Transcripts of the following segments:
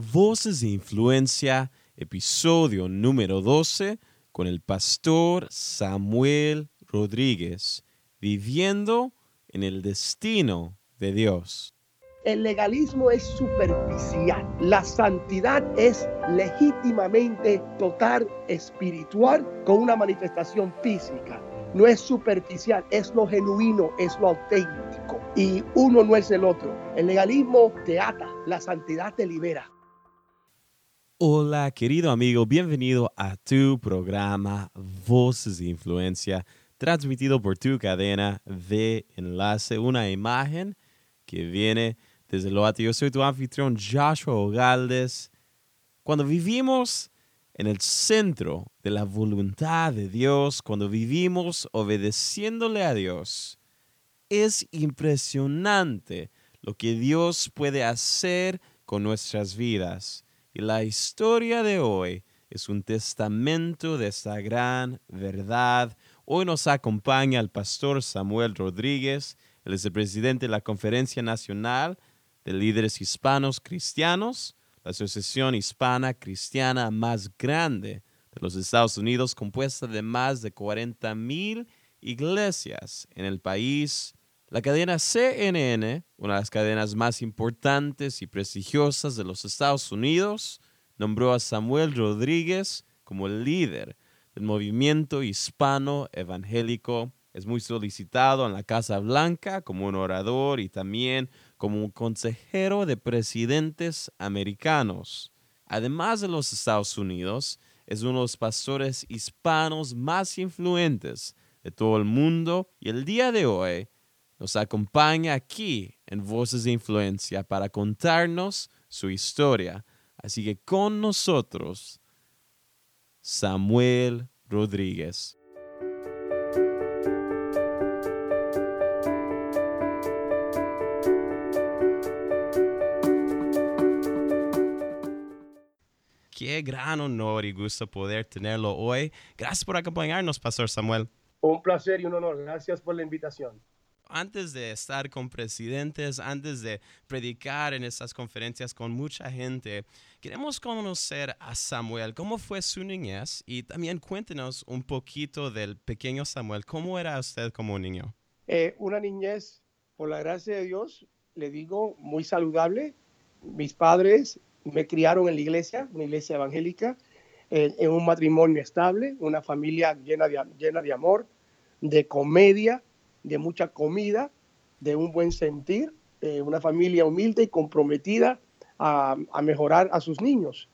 Voces de Influencia, episodio número 12, con el pastor Samuel Rodríguez, viviendo en el destino de Dios. El legalismo es superficial. La santidad es legítimamente total espiritual con una manifestación física. No es superficial, es lo genuino, es lo auténtico. Y uno no es el otro. El legalismo te ata, la santidad te libera. Hola querido amigo, bienvenido a tu programa Voces de Influencia, transmitido por tu cadena de enlace, una imagen que viene desde lo alto. Yo soy tu anfitrión Joshua Ogaldes. Cuando vivimos en el centro de la voluntad de Dios, cuando vivimos obedeciéndole a Dios, es impresionante lo que Dios puede hacer con nuestras vidas. Y la historia de hoy es un testamento de esta gran verdad. Hoy nos acompaña el pastor Samuel Rodríguez, el presidente de la Conferencia Nacional de Líderes Hispanos Cristianos, la asociación hispana cristiana más grande de los Estados Unidos, compuesta de más de 40 mil iglesias en el país. La cadena CNN, una de las cadenas más importantes y prestigiosas de los Estados Unidos, nombró a Samuel Rodríguez como el líder del movimiento hispano evangélico. Es muy solicitado en la Casa Blanca como un orador y también como un consejero de presidentes americanos. Además de los Estados Unidos, es uno de los pastores hispanos más influyentes de todo el mundo y el día de hoy nos acompaña aquí en Voces de Influencia para contarnos su historia. Así que con nosotros, Samuel Rodríguez. Qué gran honor y gusto poder tenerlo hoy. Gracias por acompañarnos, Pastor Samuel. Un placer y un honor. Gracias por la invitación antes de estar con presidentes, antes de predicar en estas conferencias con mucha gente, queremos conocer a Samuel, cómo fue su niñez y también cuéntenos un poquito del pequeño Samuel, cómo era usted como niño. Eh, una niñez, por la gracia de Dios, le digo, muy saludable. Mis padres me criaron en la iglesia, una iglesia evangélica, en, en un matrimonio estable, una familia llena de, llena de amor, de comedia, de mucha comida, de un buen sentir, eh, una familia humilde y comprometida a, mejorar a sus niños.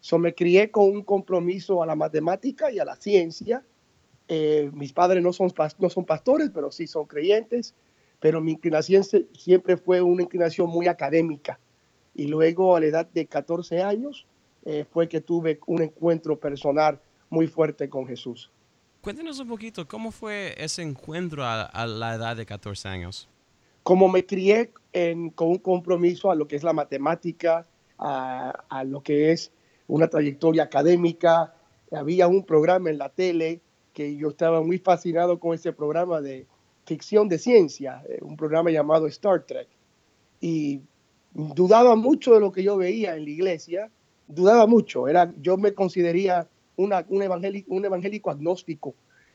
So, me crié con un compromiso a la matemática y a la ciencia. Eh, mis padres no son, no son pastores, pero sí son creyentes, pero mi inclinación siempre fue una inclinación muy académica. Y luego a la edad de 14 años eh, fue que tuve un encuentro personal muy fuerte con Jesús. Cuéntenos un poquito, ¿cómo fue ese encuentro a, la edad de 14 años? Como me crié con un compromiso a lo que es la matemática, a, lo que es una trayectoria académica, había un programa en la tele que yo estaba muy fascinado con ese programa de ficción de ciencia, eh, un programa llamado Star Trek. Y dudaba mucho de lo que yo veía en la iglesia, dudaba mucho, era, yo me consideraría una, un, evangélico, un evangélico agnóstico,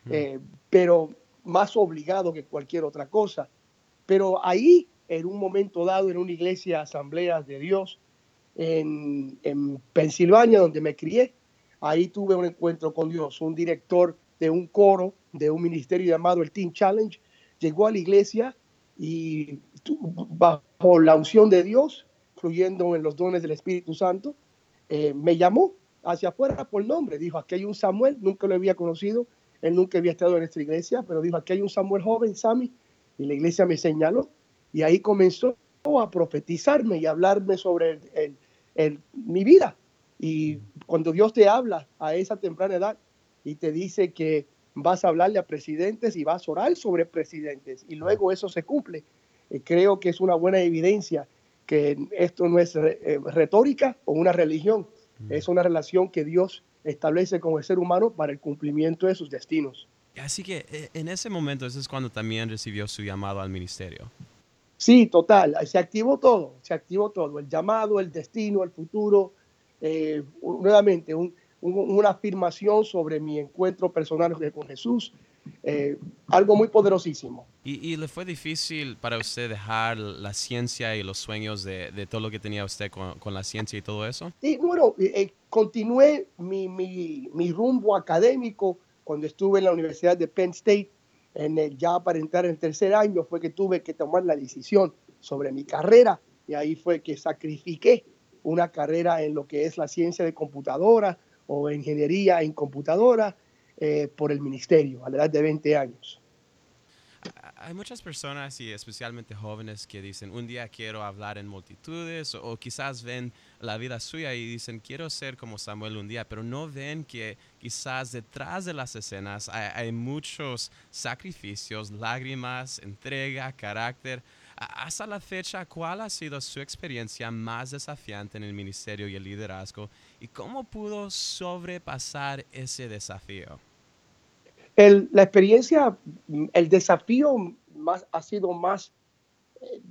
eh, pero más obligado que cualquier otra cosa. Pero ahí, en un momento dado, en una iglesia, Asambleas de Dios, en, en Pensilvania, donde me crié, ahí tuve un encuentro con Dios. Un director de un coro, de un ministerio llamado el Teen Challenge, llegó a la iglesia y bajo la unción de Dios, fluyendo en los dones del Espíritu Santo, eh, me llamó hacia afuera por nombre. Dijo, aquí hay un Samuel, nunca lo había conocido, él nunca había estado en nuestra iglesia, pero dijo, aquí hay un Samuel joven, Sammy, y la iglesia me señaló. Y ahí comenzó a profetizarme y hablarme sobre mi vida. Y cuando Dios te habla a esa temprana edad y te dice que vas a hablarle a presidentes y vas a orar sobre presidentes, y luego eso se cumple, eh, creo que es una buena evidencia que esto no es eh, retórica o una religión, es una relación que Dios establece con el ser humano para el cumplimiento de sus destinos. Así que eh, en ese momento, ese es cuando también recibió su llamado al ministerio. Sí, total, se activó todo, se activó todo, el llamado, el destino, el futuro, eh, nuevamente una afirmación sobre mi encuentro personal con Jesús, eh, algo muy poderosísimo. ¿Y, le fue difícil para usted dejar la ciencia y los sueños de, todo lo que tenía usted con, la ciencia y todo eso? Sí, bueno, eh, continué mi, mi, mi, rumbo académico cuando estuve en la Universidad de Penn State. En el, ya para entrar en el tercer año fue que tuve que tomar la decisión sobre mi carrera y ahí fue que sacrifiqué una carrera en lo que es la ciencia de computadora o ingeniería en computadora eh, por el ministerio a la edad de 20 años. Hay muchas personas y especialmente jóvenes que dicen, un día quiero hablar en multitudes o, quizás ven la vida suya y dicen, quiero ser como Samuel un día, pero no ven que quizás detrás de las escenas hay muchos sacrificios, lágrimas, entrega, carácter. Hasta la fecha, ¿cuál ha sido su experiencia más desafiante en el ministerio y el liderazgo? ¿Y cómo pudo sobrepasar ese desafío? La experiencia, el desafío más, ha sido más eh,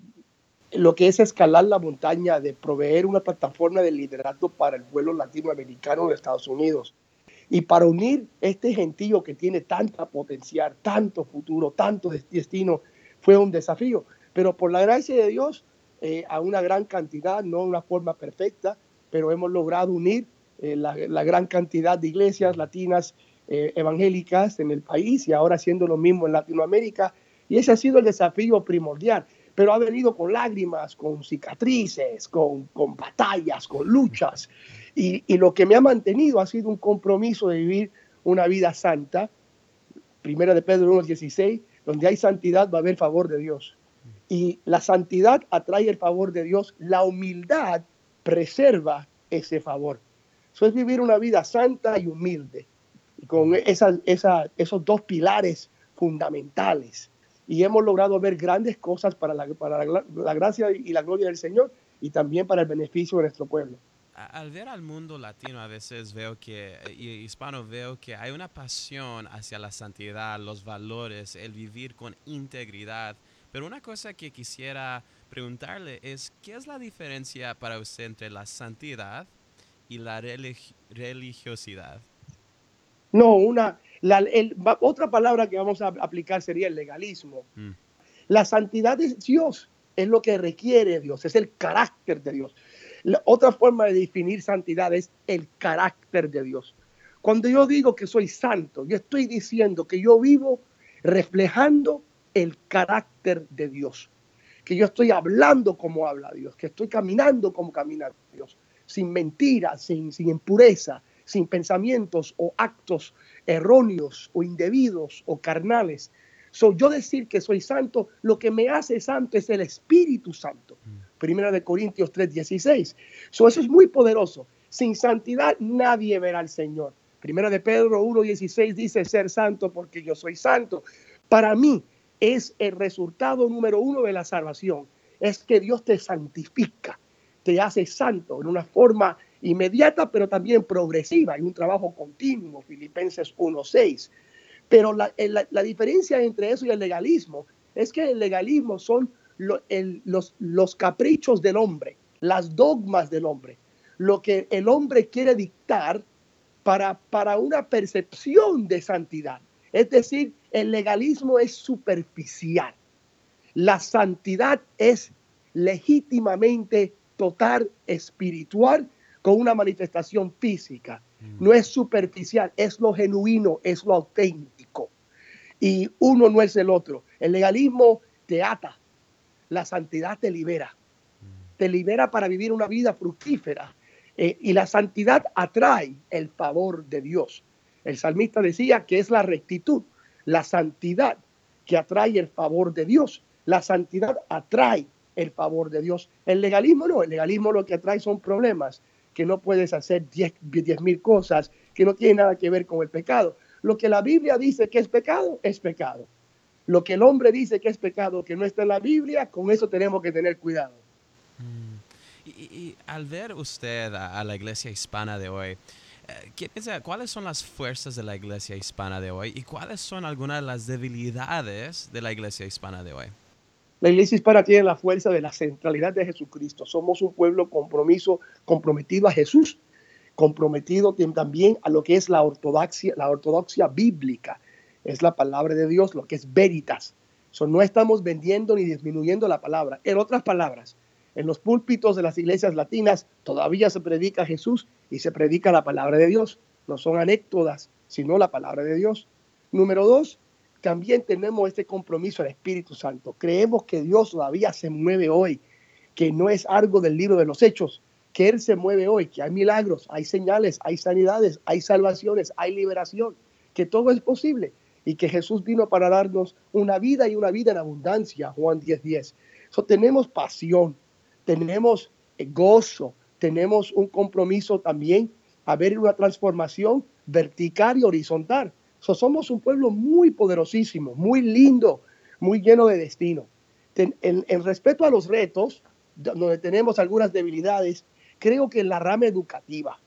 lo que es escalar la montaña de proveer una plataforma de liderazgo para el pueblo latinoamericano de Estados Unidos. Y para unir este gentío que tiene tanta potencial, tanto futuro, tanto destino, fue un desafío. Pero por la gracia de Dios, eh, a una gran cantidad, no una forma perfecta, pero hemos logrado unir eh, la, gran cantidad de iglesias latinas eh, evangélicas en el país y ahora haciendo lo mismo en Latinoamérica. Y ese ha sido el desafío primordial, pero ha venido con lágrimas, con cicatrices, con, con batallas, con luchas. Y, y, lo que me ha mantenido ha sido un compromiso de vivir una vida santa. Primera de Pedro 1.16, donde hay santidad va a haber favor de Dios. Y la santidad atrae el favor de Dios, la humildad preserva ese favor. Eso es vivir una vida santa y humilde con esos dos pilares fundamentales. Y hemos logrado ver grandes cosas para, la, para la, gracia y la gloria del Señor y también para el beneficio de nuestro pueblo. Al ver al mundo latino a veces veo que, y hispano veo que hay una pasión hacia la santidad, los valores, el vivir con integridad. Pero una cosa que quisiera preguntarle es, ¿qué es la diferencia para usted entre la santidad y la religiosidad? No, una, otra palabra que vamos a aplicar sería el legalismo. Mm. La santidad de Dios es lo que requiere Dios, es el carácter de Dios. La otra forma de definir santidad es el carácter de Dios. Cuando yo digo que soy santo, yo estoy diciendo que yo vivo reflejando el carácter de Dios, que yo estoy hablando como habla Dios, que estoy caminando como camina Dios, sin mentiras, sin, sin impureza, sin pensamientos o actos erróneos o indebidos o carnales. So, yo decir que soy santo, lo que me hace santo es el Espíritu Santo. Mm. Primera de Corintios 3:16. So, eso es muy poderoso. Sin santidad nadie verá al Señor. Primera de Pedro 1:16 dice ser santo porque yo soy santo. Para mí es el resultado número uno de la salvación. Es que Dios te santifica, te hace santo en una forma inmediata, pero también progresiva, y un trabajo continuo, Filipenses 1.6. Pero la, la, diferencia entre eso y el legalismo es que el legalismo son los, los caprichos del hombre, las dogmas del hombre, lo que el hombre quiere dictar para, para una percepción de santidad. Es decir, el legalismo es superficial. La santidad es legítimamente total, espiritual con una manifestación física. Mm. No es superficial, es lo genuino, es lo auténtico. Y uno no es el otro. El legalismo te ata, la santidad te libera. Mm. Te libera para vivir una vida fructífera. Eh, y la santidad atrae el favor de Dios. El salmista decía que es la rectitud, la santidad que atrae el favor de Dios. La santidad atrae el favor de Dios. El legalismo no, el legalismo lo que atrae son problemas que no puedes hacer diez mil cosas que no tienen nada que ver con el pecado. Lo que la Biblia dice que es pecado, es pecado. Lo que el hombre dice que es pecado, que no está en la Biblia, con eso tenemos que tener cuidado. Mm. Y, al ver usted a, la iglesia hispana de hoy, eh, ¿cuáles son las fuerzas de la iglesia hispana de hoy y cuáles son algunas de las debilidades de la iglesia hispana de hoy? La iglesia hispana tiene la fuerza de la centralidad de Jesucristo. Somos un pueblo compromiso, comprometido a Jesús, comprometido también a lo que es la ortodoxia, la ortodoxia bíblica. Es la palabra de Dios, lo que es veritas. no estamos vendiendo ni disminuyendo la palabra. En otras palabras, en los púlpitos de las iglesias latinas todavía se predica Jesús y se predica la palabra de Dios. No son anécdotas, sino la palabra de Dios. Número dos, también tenemos este compromiso al Espíritu Santo. Creemos que Dios todavía se mueve hoy, que no es algo del libro de los hechos, que Él se mueve hoy, que hay milagros, hay señales, hay sanidades, hay salvaciones, hay liberación, que todo es posible y que Jesús vino para darnos una vida y una vida en abundancia, Juan 10:10. 10. tenemos pasión, tenemos gozo, tenemos un compromiso también a ver una transformación vertical y horizontal somos un pueblo muy poderosísimo, muy lindo, muy lleno de destino. en, respeto a los retos, donde tenemos algunas debilidades, creo que en la rama educativa,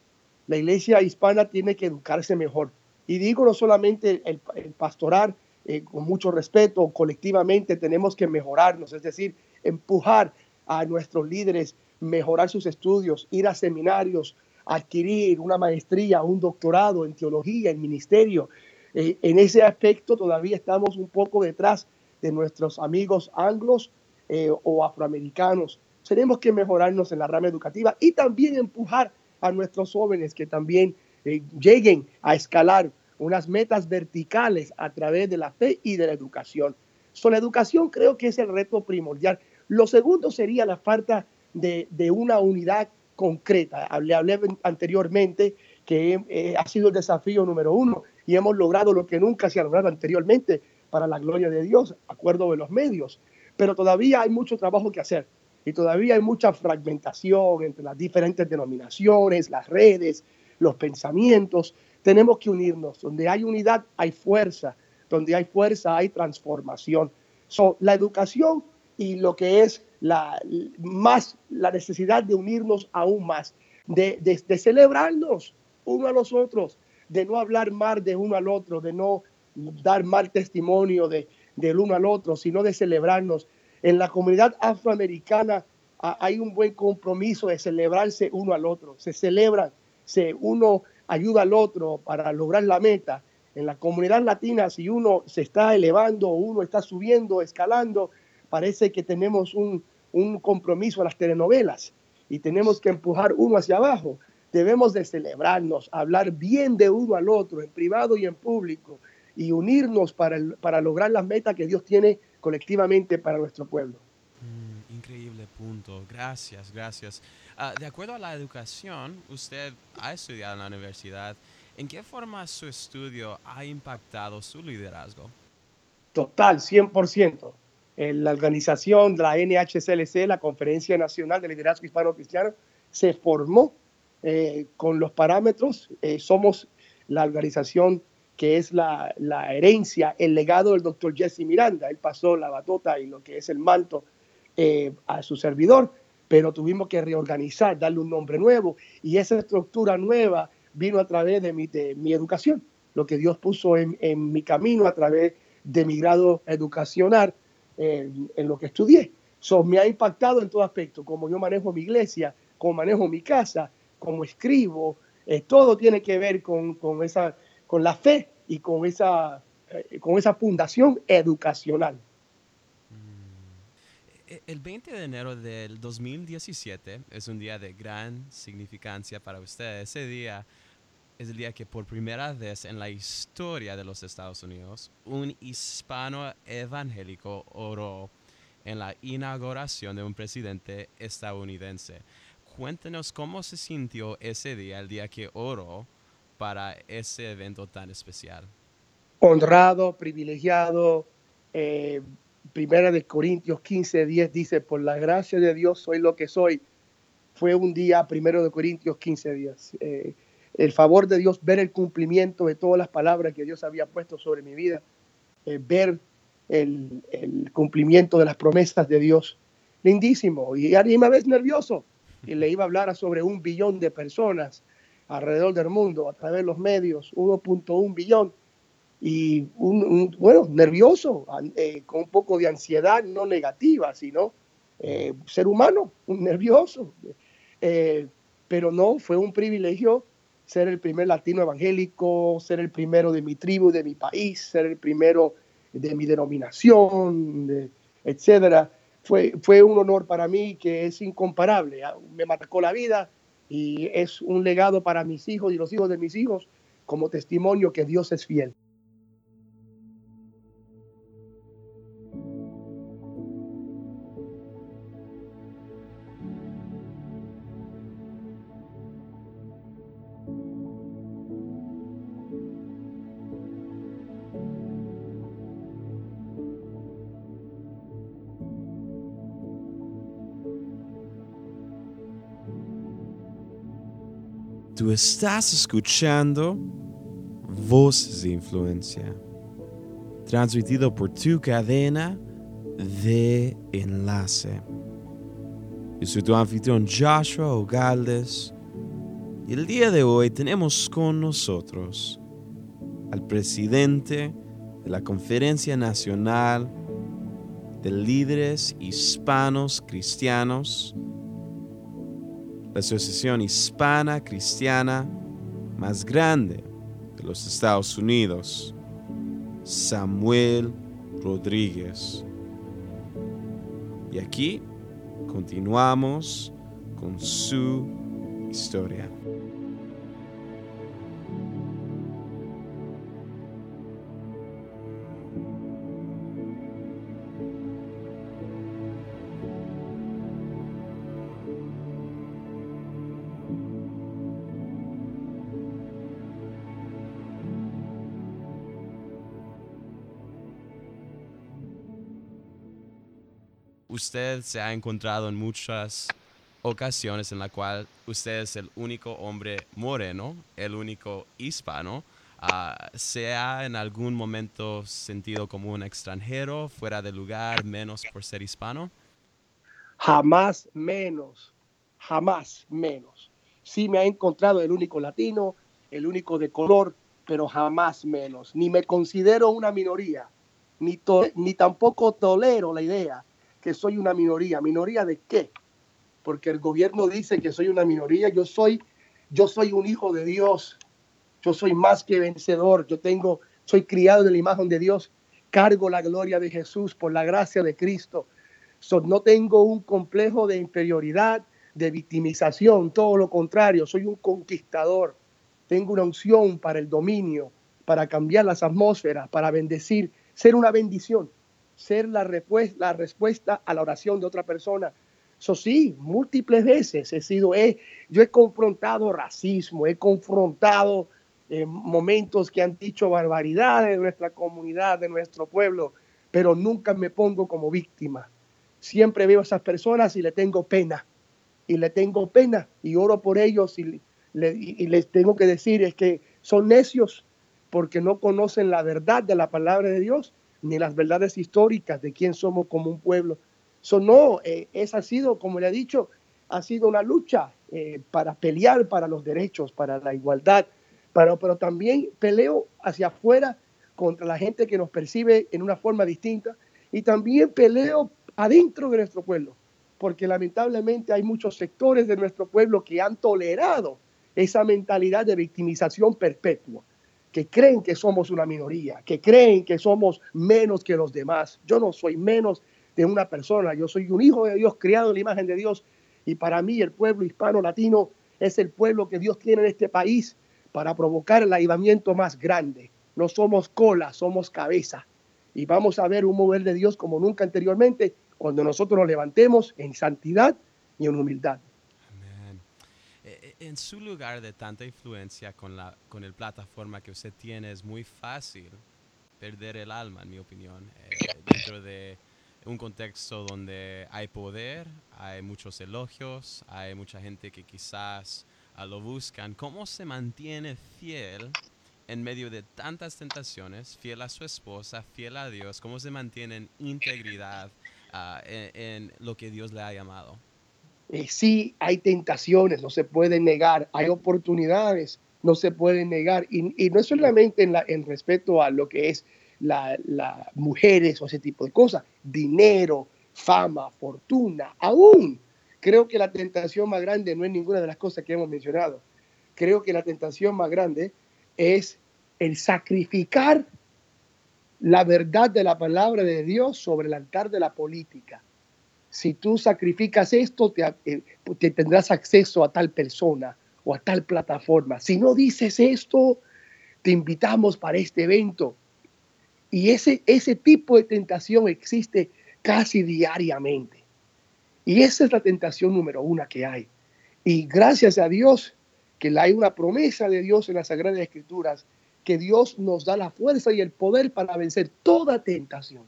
la iglesia hispana tiene que educarse mejor. Y digo no solamente el, pastorar eh, con mucho respeto, colectivamente tenemos que mejorarnos, es decir, empujar a nuestros líderes, mejorar sus estudios, ir a seminarios, adquirir una maestría, un doctorado en teología, en ministerio, eh, en ese aspecto todavía estamos un poco detrás de nuestros amigos anglos eh, o afroamericanos. Tenemos que mejorarnos en la rama educativa y también empujar a nuestros jóvenes que también eh, lleguen a escalar unas metas verticales a través de la fe y de la educación. So, la educación creo que es el reto primordial. Lo segundo sería la falta de, una unidad concreta. Hablé, hablé anteriormente que ha sido el desafío número uno y hemos logrado lo que nunca se ha logrado anteriormente para la gloria de Dios, acuerdo de los medios. Pero todavía hay mucho trabajo que hacer y todavía hay mucha fragmentación entre las diferentes denominaciones, las redes, los pensamientos. Tenemos que unirnos. Donde hay unidad hay fuerza. Donde hay fuerza hay transformación. So, la educación y lo que es la, más la necesidad de unirnos aún más, de, de celebrarnos uno a los otros, de no hablar mal de uno al otro, de no dar mal testimonio de, del uno al otro, sino de celebrarnos. En la comunidad afroamericana hay un buen compromiso de celebrarse uno al otro. Se celebra, se, uno ayuda al otro para lograr la meta. En la comunidad latina, si uno se está elevando, uno está subiendo, escalando, parece que tenemos un, un compromiso a las telenovelas y tenemos que empujar uno hacia abajo debemos de celebrarnos, hablar bien de uno al otro, en privado y en público, y unirnos para, para lograr las metas que Dios tiene colectivamente para nuestro pueblo. Mm, increíble punto. Gracias, gracias. Ah, de acuerdo a la educación, usted ha estudiado en la universidad. ¿En qué forma su estudio ha impactado su liderazgo? Total, 100%. En la organización la NHCLC, la Conferencia Nacional de Liderazgo Hispano Cristiano, se formó eh, con los parámetros. Eh, somos la organización que es la, herencia, el legado del doctor Jesse Miranda. Él pasó la batota y lo que es el manto eh, a su servidor, pero tuvimos que reorganizar, darle un nombre nuevo y esa estructura nueva vino a través de mi, de mi educación, lo que Dios puso en, en, mi camino a través de mi grado educacional en, lo que estudié. So, me ha impactado en todo aspecto, como yo manejo mi iglesia, como manejo mi casa, como escribo, eh, todo tiene que ver con, esa, con la fe y con esa, eh, con esa fundación educacional. Mm. El 20 de enero del 2017 es un día de gran significancia para usted. Ese día es el día que por primera vez en la historia de los Estados Unidos un hispano evangélico oró en la inauguración de un presidente estadounidense. Cuéntenos cómo se sintió ese día, el día que oró para ese evento tan especial. Honrado, privilegiado. Eh, primera de Corintios 15, 10 dice, por la gracia de Dios soy lo que soy. Fue un día, primero de Corintios 15 días. Eh, el favor de Dios, ver el cumplimiento de todas las palabras que Dios había puesto sobre mi vida, eh, ver el, cumplimiento de las promesas de Dios. Lindísimo. Y a me vez nervioso y le iba a hablar a sobre un billón de personas alrededor del mundo a través de los medios, 1.1 billón. y un, bueno, nervioso, eh, con un poco de ansiedad, no negativa, sino eh, ser humano, un nervioso. Eh, pero no, fue un privilegio ser el primer latino evangélico, ser el primero de mi tribu, de mi país, ser el primero de mi denominación, etcétera. Fue, fue un honor para mí que es incomparable. Ah, me marcó la vida y es un legado para mis hijos y los hijos de mis hijos como testimonio que Dios es fiel. Estás escuchando Voces de Influencia, transmitido por tu cadena de enlace. Yo soy tu anfitrión Joshua Ogaldes y el día de hoy tenemos con nosotros al presidente de la Conferencia Nacional de Líderes Hispanos Cristianos la asociación hispana cristiana más grande de los Estados Unidos, Samuel Rodríguez. Y aquí continuamos con su historia. Usted se ha encontrado en muchas ocasiones en la cual usted es el único hombre moreno, el único hispano. Ah, ¿Se ha en algún momento sentido como un extranjero, fuera de lugar, menos por ser hispano? Jamás menos, jamás menos. Sí me ha encontrado el único latino, el único de color, pero jamás menos. Ni me considero una minoría, ni, ni tampoco tolero la idea que soy una minoría. ¿Minoría de qué? Porque el gobierno dice que soy una minoría. Yo soy, yo soy un hijo de Dios. Yo soy más que vencedor. Yo tengo, soy criado en la imagen de Dios. Cargo la gloria de Jesús por la gracia de Cristo. no tengo un complejo de inferioridad, de victimización. Todo lo contrario, soy un conquistador. Tengo una unción para el dominio, para cambiar las atmósferas, para bendecir, ser una bendición ser la, respuesta a la oración de otra persona. Eso sí, múltiples veces he sido, he, yo he confrontado racismo, he confrontado eh, momentos que han dicho barbaridades de nuestra comunidad, de nuestro pueblo, pero nunca me pongo como víctima. Siempre veo a esas personas y le tengo pena, y le tengo pena, y oro por ellos, y, y les tengo que decir es que son necios porque no conocen la verdad de la palabra de Dios ni las verdades históricas de quién somos como un pueblo. Eso no, eh, esa ha sido, como le he dicho, ha sido una lucha eh, para pelear para los derechos, para la igualdad, pero, pero también peleo hacia afuera contra la gente que nos percibe en una forma distinta y también peleo adentro de nuestro pueblo, porque lamentablemente hay muchos sectores de nuestro pueblo que han tolerado esa mentalidad de victimización perpetua que creen que somos una minoría, que creen que somos menos que los demás. Yo no soy menos de una persona, yo soy un hijo de Dios criado en la imagen de Dios y para mí el pueblo hispano latino es el pueblo que Dios tiene en este país para provocar el avivamiento más grande. No somos cola, somos cabeza. Y vamos a ver un mover de Dios como nunca anteriormente cuando nosotros nos levantemos en santidad y en humildad en su lugar de tanta influencia con, la, con el plataforma que usted tiene, es muy fácil perder el alma, en mi opinión, eh, dentro de un contexto donde hay poder, hay muchos elogios, hay mucha gente que quizás ah, lo buscan. ¿Cómo se mantiene fiel en medio de tantas tentaciones, fiel a su esposa, fiel a Dios? ¿Cómo se mantiene en integridad ah, en lo que Dios le ha llamado? Eh, sí hay tentaciones, no se puede negar, hay oportunidades no se pueden negar. Y, no es solamente en, la, respecto a lo que es las la mujeres o ese tipo de cosas, dinero, fama, fortuna, aún creo que la tentación más grande no es ninguna de las cosas que hemos mencionado. Creo que la tentación más grande es el sacrificar la verdad de la palabra de Dios sobre el altar de la política. Si tú sacrificas esto, te, eh, te tendrás acceso a tal persona o a tal plataforma. Si no dices esto, te invitamos para este evento. Y ese, ese tipo de tentación existe casi diariamente. Y esa es la tentación número una que hay. Y gracias a Dios que hay una promesa de Dios en las Sagradas Escrituras, que Dios nos da la fuerza y el poder para vencer toda tentación.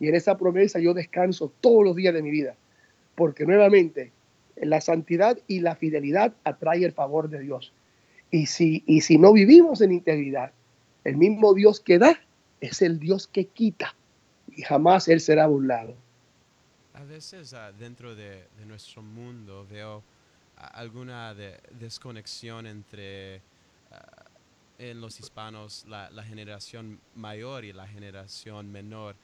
Y en esa promesa yo descanso todos los días de mi vida, porque nuevamente la santidad y la fidelidad atrae el favor de Dios. Y si, y si no vivimos en integridad, el mismo Dios que da es el Dios que quita y jamás Él será burlado. A veces ah, dentro de, nuestro mundo veo ah, alguna desconexión entre ah, en los hispanos la, generación mayor y la generación menor.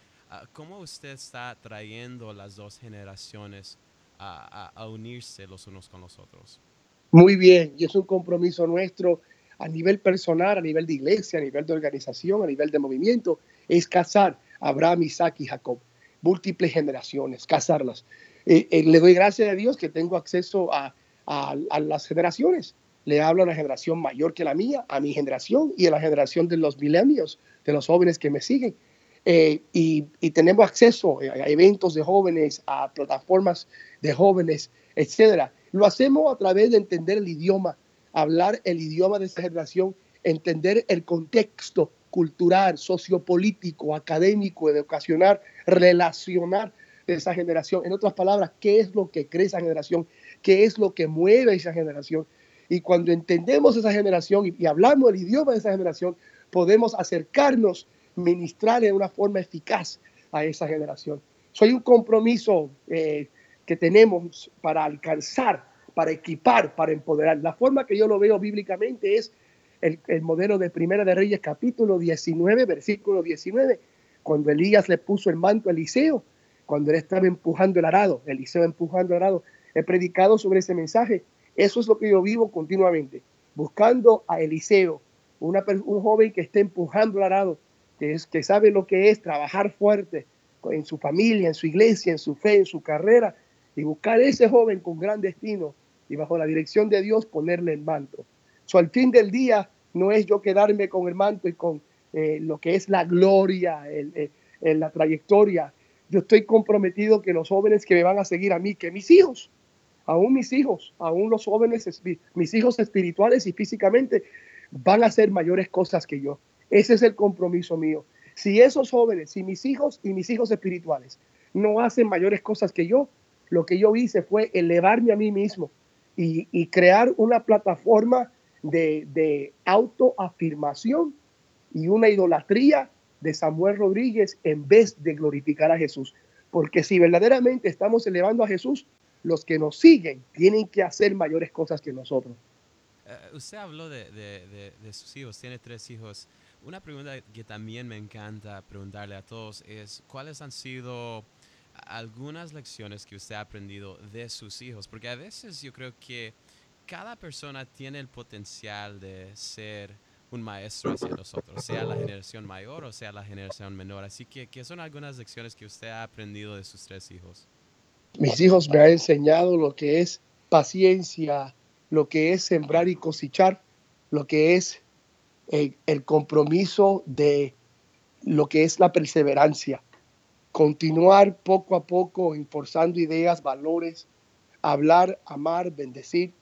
¿Cómo usted está trayendo las dos generaciones a, unirse los unos con los otros. Muy bien, y es un compromiso nuestro a nivel personal, a nivel de iglesia, a nivel de organización, a nivel de movimiento, es casar a Abraham, Isaac y Jacob, múltiples generaciones, casarlas. Eh, eh, le doy gracias a Dios que tengo acceso a, las generaciones. Le hablo a una generación mayor que la mía, a mi generación y a la generación de los milenios, de los jóvenes que me siguen. Eh, y, tenemos acceso a eventos de jóvenes, a plataformas de jóvenes, etcétera. Lo hacemos a través de entender el idioma, hablar el idioma de esa generación, entender el contexto cultural, sociopolítico, académico, educacional, relacionar de esa generación. En otras palabras, ¿qué es lo que cree esa generación? ¿Qué es lo que mueve esa generación? Y cuando entendemos esa generación y, y hablamos el idioma de esa generación, podemos acercarnos ministrar de una forma eficaz a esa generación. Soy un compromiso eh, que tenemos para alcanzar, para equipar, para empoderar. La forma que yo lo veo bíblicamente es el, modelo de Primera de Reyes capítulo 19, versículo 19, cuando Elías le puso el manto a Eliseo, cuando él estaba empujando el arado, Eliseo empujando el arado. He predicado sobre ese mensaje. Eso es lo que yo vivo continuamente, buscando a Eliseo, un joven que esté empujando el arado, que, sabe lo que es trabajar fuerte en su familia, en su iglesia, en su fe, en su carrera, y buscar ese joven con gran destino y bajo la dirección de Dios ponerle el manto. So, al fin del día no es yo quedarme con el manto y con eh, lo que es la gloria, el, la trayectoria. Yo estoy comprometido que los jóvenes que me van a seguir a mí, que mis hijos, aún mis hijos, aún los jóvenes, mis hijos espirituales y físicamente, van a hacer mayores cosas que yo. Ese es el compromiso mío. Si esos jóvenes, si mis hijos y mis hijos espirituales no hacen mayores cosas que yo, lo que yo hice fue elevarme a mí mismo y, crear una plataforma de, autoafirmación y una idolatría de Samuel Rodríguez en vez de glorificar a Jesús. Porque si verdaderamente estamos elevando a Jesús, los que nos siguen tienen que hacer mayores cosas que nosotros. Eh, usted habló de, sus hijos, tiene tres hijos. Una pregunta que también me encanta preguntarle a todos es, ¿cuáles han sido algunas lecciones que usted ha aprendido de sus hijos? Porque a veces yo creo que cada persona tiene el potencial de ser un maestro hacia nosotros, sea la generación mayor o sea la generación menor. Así que, ¿qué son algunas lecciones que usted ha aprendido de sus tres hijos? Mis hijos me han enseñado lo que es paciencia, lo que es sembrar y cosechar, lo que es el, compromiso de lo que es la perseverancia, continuar poco a poco enforzando ideas, valores, hablar, amar, bendecir.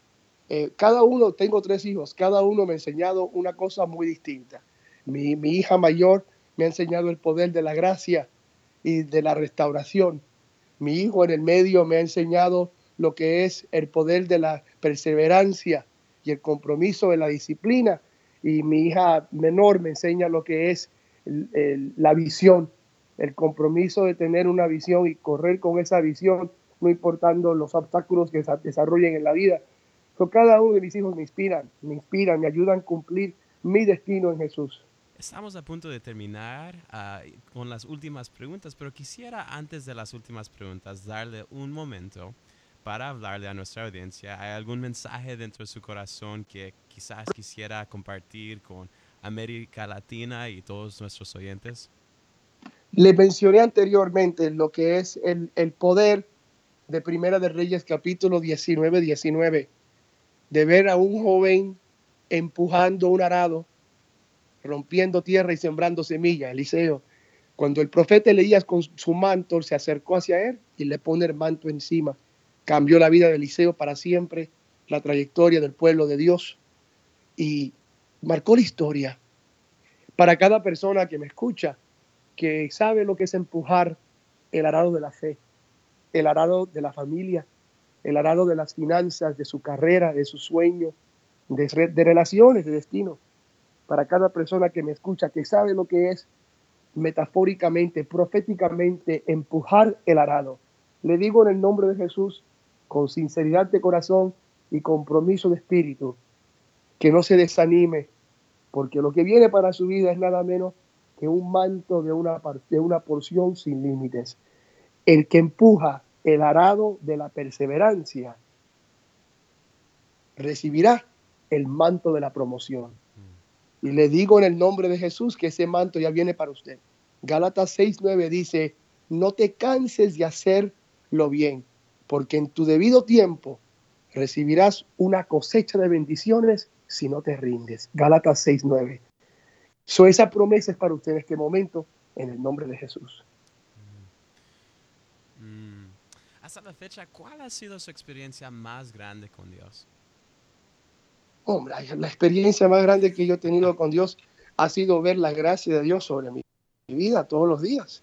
Eh, cada uno, tengo tres hijos, cada uno me ha enseñado una cosa muy distinta. Mi, mi, hija mayor me ha enseñado el poder de la gracia y de la restauración. Mi hijo en el medio me ha enseñado lo que es el poder de la perseverancia y el compromiso de la disciplina y mi hija menor me enseña lo que es la visión, el compromiso de tener una visión y correr con esa visión, no importando los obstáculos que se desarrollen en la vida. cada uno de mis hijos me inspiran, me inspiran, me ayudan a cumplir mi destino en Jesús. Estamos a punto de terminar ah, con las últimas preguntas, pero quisiera antes de las últimas preguntas darle un momento para hablarle a nuestra audiencia. ¿Hay algún mensaje dentro de su corazón que quizás quisiera compartir con América Latina y todos nuestros oyentes? Le mencioné anteriormente lo que es el, el poder de Primera de Reyes capítulo 19, 19, de ver a un joven empujando un arado, rompiendo tierra y sembrando semillas, Eliseo. Cuando el profeta Elías con su manto se acercó hacia él y le pone el manto encima, cambió la vida de Eliseo para siempre, la trayectoria del pueblo de Dios y marcó la historia. Para cada persona que me escucha, que sabe lo que es empujar el arado de la fe, el arado de la familia, el arado de las finanzas, de su carrera, de su sueño, de, de relaciones, de destino. Para cada persona que me escucha, que sabe lo que es metafóricamente, proféticamente, empujar el arado. Le digo en el nombre de Jesús, con sinceridad de corazón y compromiso de espíritu, que no se desanime, porque lo que viene para su vida es nada menos que un manto de una, de una porción sin límites. El que empuja el arado de la perseverancia recibirá el manto de la promoción. Y le digo en el nombre de Jesús que ese manto ya viene para usted. Gálatas 6:9 dice, no te canses de hacer lo bien, porque en tu debido tiempo recibirás una cosecha de bendiciones si no te rindes. Gálatas 6:9. So, esa promesa es para usted en este momento, en el nombre de Jesús. Mm. Hasta la fecha, ¿cuál ha sido su experiencia más grande con Dios? Hombre, la experiencia más grande que yo he tenido con Dios ha sido ver la gracia de Dios sobre mi, vida todos los días.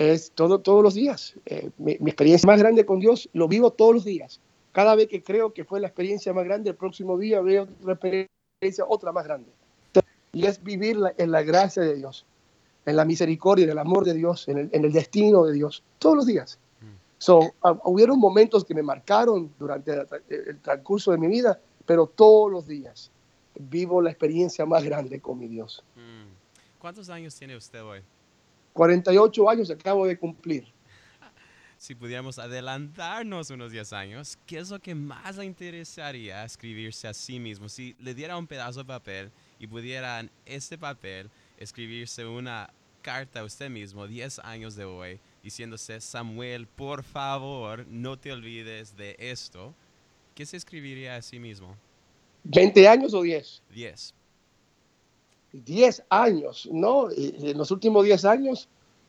Es todo, todos los días. Eh, mi, mi, experiencia más grande con Dios lo vivo todos los días. Cada vez que creo que fue la experiencia más grande, el próximo día veo otra experiencia, otra más grande. Y es vivir la, en la gracia de Dios, en la misericordia, en el amor de Dios, en el, en el destino de Dios, todos los días. So, uh, hubieron momentos que me marcaron durante el, el transcurso de mi vida, pero todos los días vivo la experiencia más grande con mi Dios. ¿Cuántos años tiene usted hoy? 48 años acabo de cumplir. Si pudiéramos adelantarnos unos 10 años, ¿qué es lo que más le interesaría escribirse a sí mismo? Si le diera un pedazo de papel y pudiera en este papel escribirse una carta a usted mismo 10 años de hoy, diciéndose, Samuel, por favor, no te olvides de esto, ¿qué se escribiría a sí mismo? ¿20 años o 10? 10. 10 años, ¿no? En los últimos 10 años.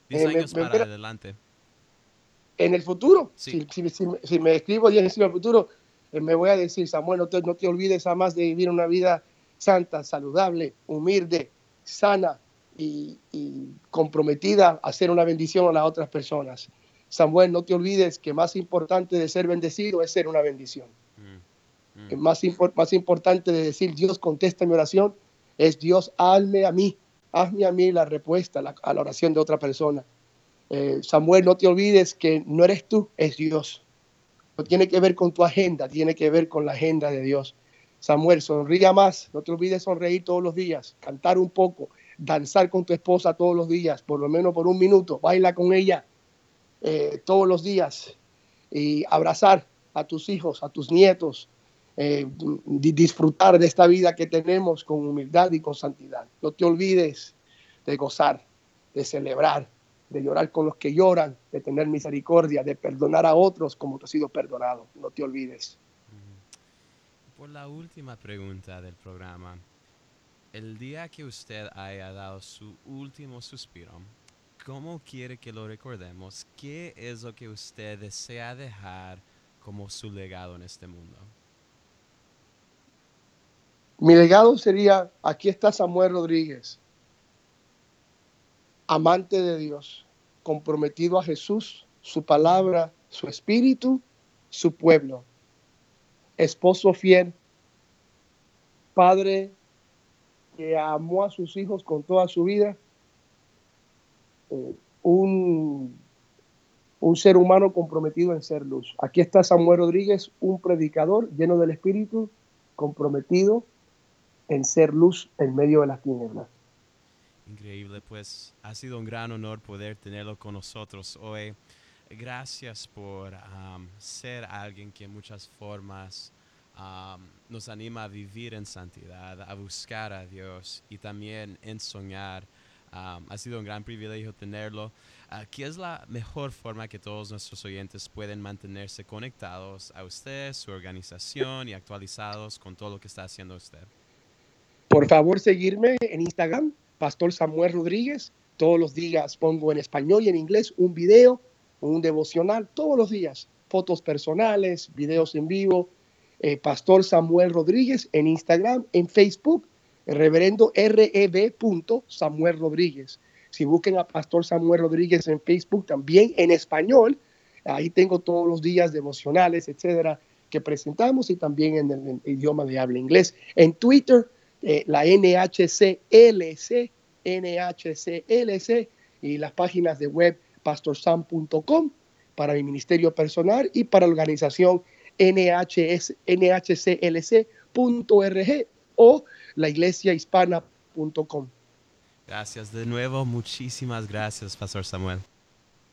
10 años me, para me, adelante. En el futuro, Sí. si, si, si, si, me escribo 10 años en el futuro, eh, me voy a decir, Samuel, no te, no te olvides jamás de vivir una vida santa, saludable, humilde, sana y, y, comprometida a hacer una bendición a las otras personas. Samuel, no te olvides que más importante de ser bendecido es ser una bendición. Mm, mm. Más, impor, más importante de decir Dios contesta mi oración es Dios, hazme a mí, hazme a mí la respuesta a la, oración de otra persona. Eh, Samuel, no te olvides que no eres tú, es Dios. No tiene que ver con tu agenda, tiene que ver con la agenda de Dios. Samuel, sonría más, no te olvides sonreír todos los días, cantar un poco, danzar con tu esposa todos los días, por lo menos por un minuto, baila con ella eh, todos los días y abrazar a tus hijos, a tus nietos, eh, disfrutar de esta vida que tenemos con humildad y con santidad. No te olvides de gozar, de celebrar, de llorar con los que lloran, de tener misericordia, de perdonar a otros como tú has sido perdonado. No te olvides. Por la última pregunta del programa, el día que usted haya dado su último suspiro, ¿cómo quiere que lo recordemos? ¿Qué es lo que usted desea dejar como su legado en este mundo? Mi legado sería, aquí está Samuel Rodríguez, amante de Dios, comprometido a Jesús, su palabra, su espíritu, su pueblo, esposo fiel, padre que amó a sus hijos con toda su vida, un un ser humano comprometido en ser luz. Aquí está Samuel Rodríguez, un predicador lleno del Espíritu, comprometido en ser luz en medio de las tinieblas. Increíble, pues ha sido un gran honor poder tenerlo con nosotros hoy. Gracias por ser alguien que en muchas formas nos anima a vivir en santidad, a buscar a Dios y también en soñar. ha sido un gran privilegio tenerlo. Uh, ¿Qué es la mejor forma que todos nuestros oyentes pueden mantenerse conectados a usted, su organización y actualizados con todo lo que está haciendo usted? Por favor, seguirme en Instagram, Pastor Samuel Rodríguez. Todos los días pongo en español y en inglés un video, un devocional, todos los días. Fotos personales, videos en vivo. Eh, Pastor Samuel Rodríguez en Instagram, en Facebook, el reverendo REB. Samuel Rodríguez. Si busquen a Pastor Samuel Rodríguez en Facebook, también en español, ahí tengo todos los días devocionales, etcétera, que presentamos y también en el, idioma de habla inglés. En Twitter, eh, la NHCLC, NHCLC y las páginas de web pastorsam.com para mi ministerio personal y para la organización NHS, nhclc.org o la iglesiahispana.com. Gracias de nuevo, muchísimas gracias, Pastor Samuel.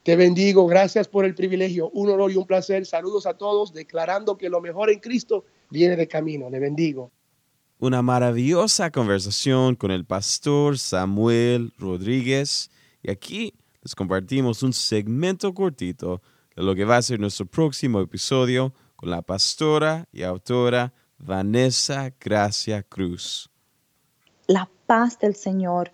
Te bendigo, gracias por el privilegio, un honor y un placer. Saludos a todos, declarando que lo mejor en Cristo viene de camino. Le bendigo una maravillosa conversación con el pastor Samuel Rodríguez y aquí les compartimos un segmento cortito de lo que va a ser nuestro próximo episodio con la pastora y autora Vanessa Gracia Cruz. La paz del Señor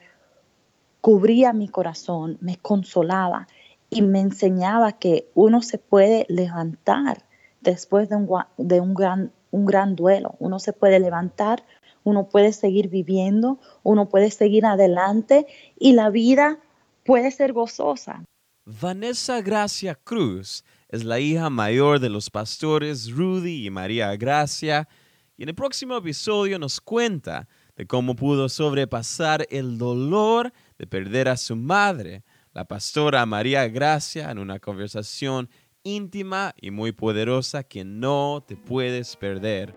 cubría mi corazón, me consolaba y me enseñaba que uno se puede levantar después de un, de un gran un gran duelo. Uno se puede levantar, uno puede seguir viviendo, uno puede seguir adelante y la vida puede ser gozosa. Vanessa Gracia Cruz es la hija mayor de los pastores Rudy y María Gracia y en el próximo episodio nos cuenta de cómo pudo sobrepasar el dolor de perder a su madre, la pastora María Gracia, en una conversación íntima y muy poderosa que no te puedes perder.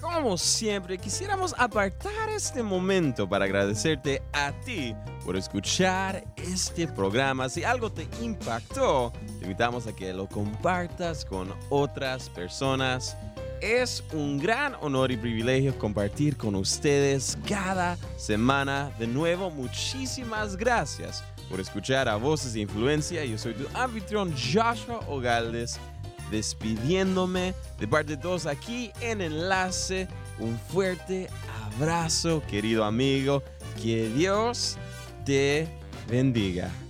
Como siempre, quisiéramos apartar este momento para agradecerte a ti por escuchar este programa. Si algo te impactó, te invitamos a que lo compartas con otras personas. Es un gran honor y privilegio compartir con ustedes cada semana. De nuevo, muchísimas gracias por escuchar a Voces de Influencia. Yo soy tu anfitrión Joshua Ogaldes, despidiéndome de parte de todos aquí en Enlace. Un fuerte abrazo, querido amigo. Que Dios te bendiga.